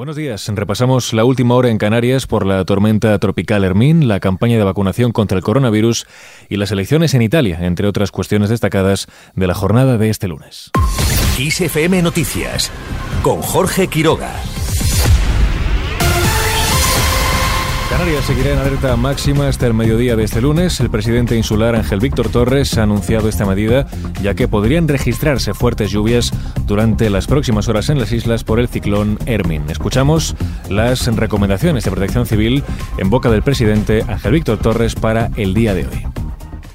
Buenos días. Repasamos la última hora en Canarias por la tormenta tropical Hermín, la campaña de vacunación contra el coronavirus y las elecciones en Italia, entre otras cuestiones destacadas de la jornada de este lunes. ISFM Noticias con Jorge Quiroga. Canarias seguirá en alerta máxima hasta el mediodía de este lunes. El presidente insular Ángel Víctor Torres ha anunciado esta medida, ya que podrían registrarse fuertes lluvias durante las próximas horas en las islas por el ciclón Hermin. Escuchamos las recomendaciones de protección civil en boca del presidente Ángel Víctor Torres para el día de hoy.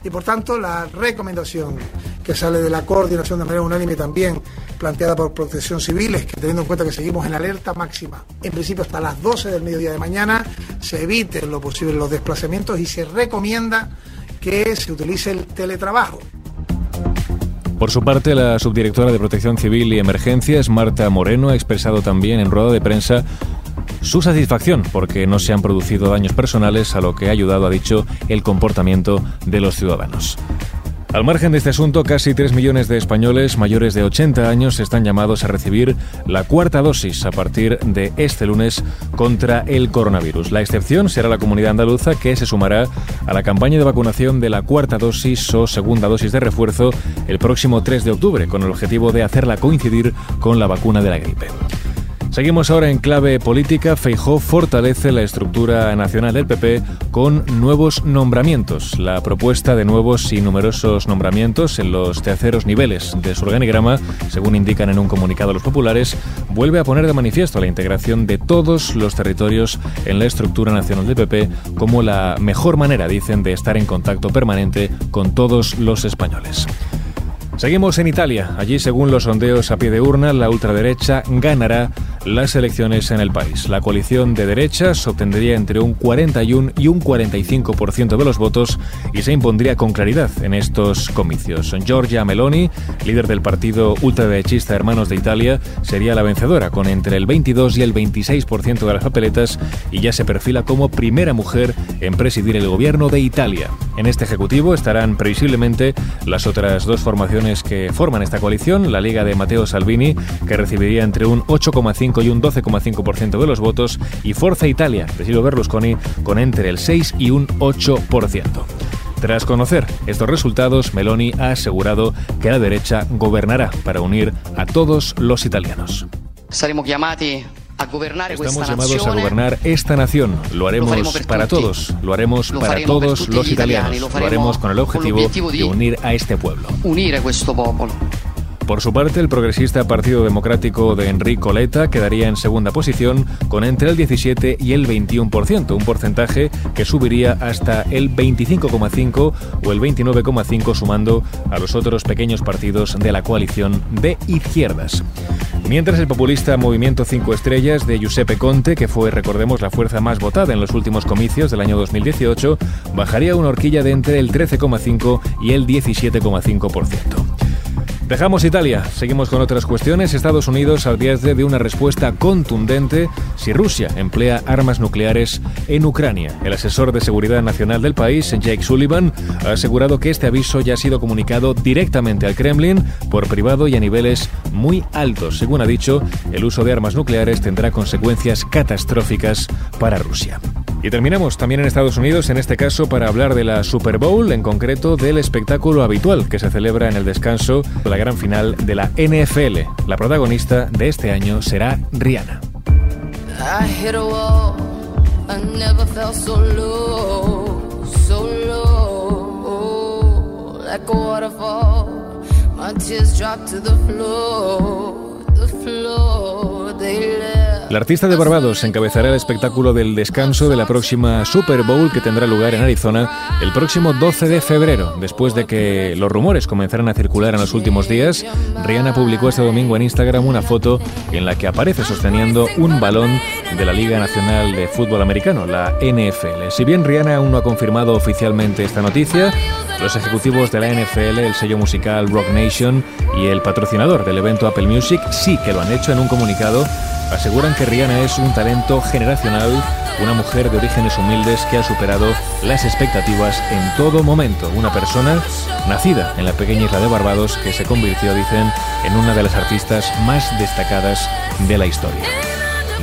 Y por tanto, la recomendación que sale de la coordinación de manera unánime también planteada por Protección Civil es que teniendo en cuenta que seguimos en alerta máxima, en principio hasta las 12 del mediodía de mañana, se eviten lo posible los desplazamientos y se recomienda que se utilice el teletrabajo. Por su parte, la subdirectora de Protección Civil y Emergencias, Marta Moreno, ha expresado también en rueda de prensa su satisfacción porque no se han producido daños personales, a lo que ha ayudado, ha dicho, el comportamiento de los ciudadanos. Al margen de este asunto, casi 3 millones de españoles mayores de 80 años están llamados a recibir la cuarta dosis a partir de este lunes contra el coronavirus. La excepción será la comunidad andaluza que se sumará a la campaña de vacunación de la cuarta dosis o segunda dosis de refuerzo el próximo 3 de octubre, con el objetivo de hacerla coincidir con la vacuna de la gripe. Seguimos ahora en clave política. Feijó fortalece la estructura nacional del PP con nuevos nombramientos. La propuesta de nuevos y numerosos nombramientos en los terceros niveles de su organigrama, según indican en un comunicado los populares, vuelve a poner de manifiesto la integración de todos los territorios en la estructura nacional del PP como la mejor manera, dicen, de estar en contacto permanente con todos los españoles. Seguimos en Italia. Allí, según los sondeos a pie de urna, la ultraderecha ganará las elecciones en el país. La coalición de derechas obtendría entre un 41 y un 45% de los votos y se impondría con claridad en estos comicios. Giorgia Meloni, líder del partido ultraderechista Hermanos de Italia, sería la vencedora con entre el 22 y el 26% de las papeletas y ya se perfila como primera mujer en presidir el gobierno de Italia. En este ejecutivo estarán previsiblemente las otras dos formaciones que forman esta coalición, la Liga de Matteo Salvini, que recibiría entre un 8,5 y un 12,5% de los votos, y Forza Italia de Silvio Berlusconi con entre el 6 y un 8%. Tras conocer estos resultados, Meloni ha asegurado que la derecha gobernará para unir a todos los italianos. Estamos llamados a gobernar esta nación. Lo haremos para todos. Lo haremos para todos los italianos. Lo haremos con el objetivo de unir a este pueblo. Unir a este pueblo. Por su parte, el progresista Partido Democrático de Enrico Letta quedaría en segunda posición con entre el 17 y el 21%, un porcentaje que subiría hasta el 25,5 o el 29,5 sumando a los otros pequeños partidos de la coalición de izquierdas. Mientras el populista Movimiento 5 Estrellas de Giuseppe Conte, que fue, recordemos, la fuerza más votada en los últimos comicios del año 2018, bajaría una horquilla de entre el 13,5 y el 17,5%. Dejamos Italia, seguimos con otras cuestiones. Estados Unidos advierte de una respuesta contundente si Rusia emplea armas nucleares en Ucrania. El asesor de seguridad nacional del país, Jake Sullivan, ha asegurado que este aviso ya ha sido comunicado directamente al Kremlin por privado y a niveles muy altos. Según ha dicho, el uso de armas nucleares tendrá consecuencias catastróficas para Rusia. Y terminamos también en Estados Unidos, en este caso para hablar de la Super Bowl, en concreto del espectáculo habitual que se celebra en el descanso de la gran final de la NFL. La protagonista de este año será Rihanna. La artista de Barbados encabezará el espectáculo del descanso de la próxima Super Bowl que tendrá lugar en Arizona el próximo 12 de febrero. Después de que los rumores comenzaran a circular en los últimos días, Rihanna publicó este domingo en Instagram una foto en la que aparece sosteniendo un balón de la Liga Nacional de Fútbol Americano, la NFL. Si bien Rihanna aún no ha confirmado oficialmente esta noticia, los ejecutivos de la NFL, el sello musical Rock Nation y el patrocinador del evento Apple Music sí que lo han hecho en un comunicado aseguran que Rihanna es un talento generacional, una mujer de orígenes humildes que ha superado las expectativas en todo momento. Una persona nacida en la pequeña isla de Barbados que se convirtió, dicen, en una de las artistas más destacadas de la historia.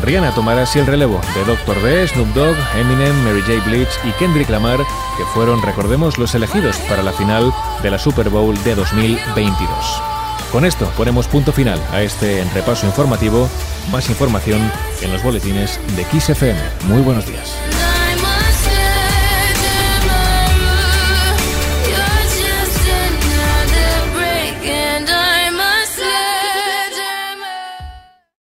Rihanna tomará así el relevo de Dr. Dre, Snoop Dogg, Eminem, Mary J. Blige y Kendrick Lamar, que fueron, recordemos, los elegidos para la final de la Super Bowl de 2022. Con esto ponemos punto final a este repaso informativo. Más información en los boletines de XFM. Muy buenos días.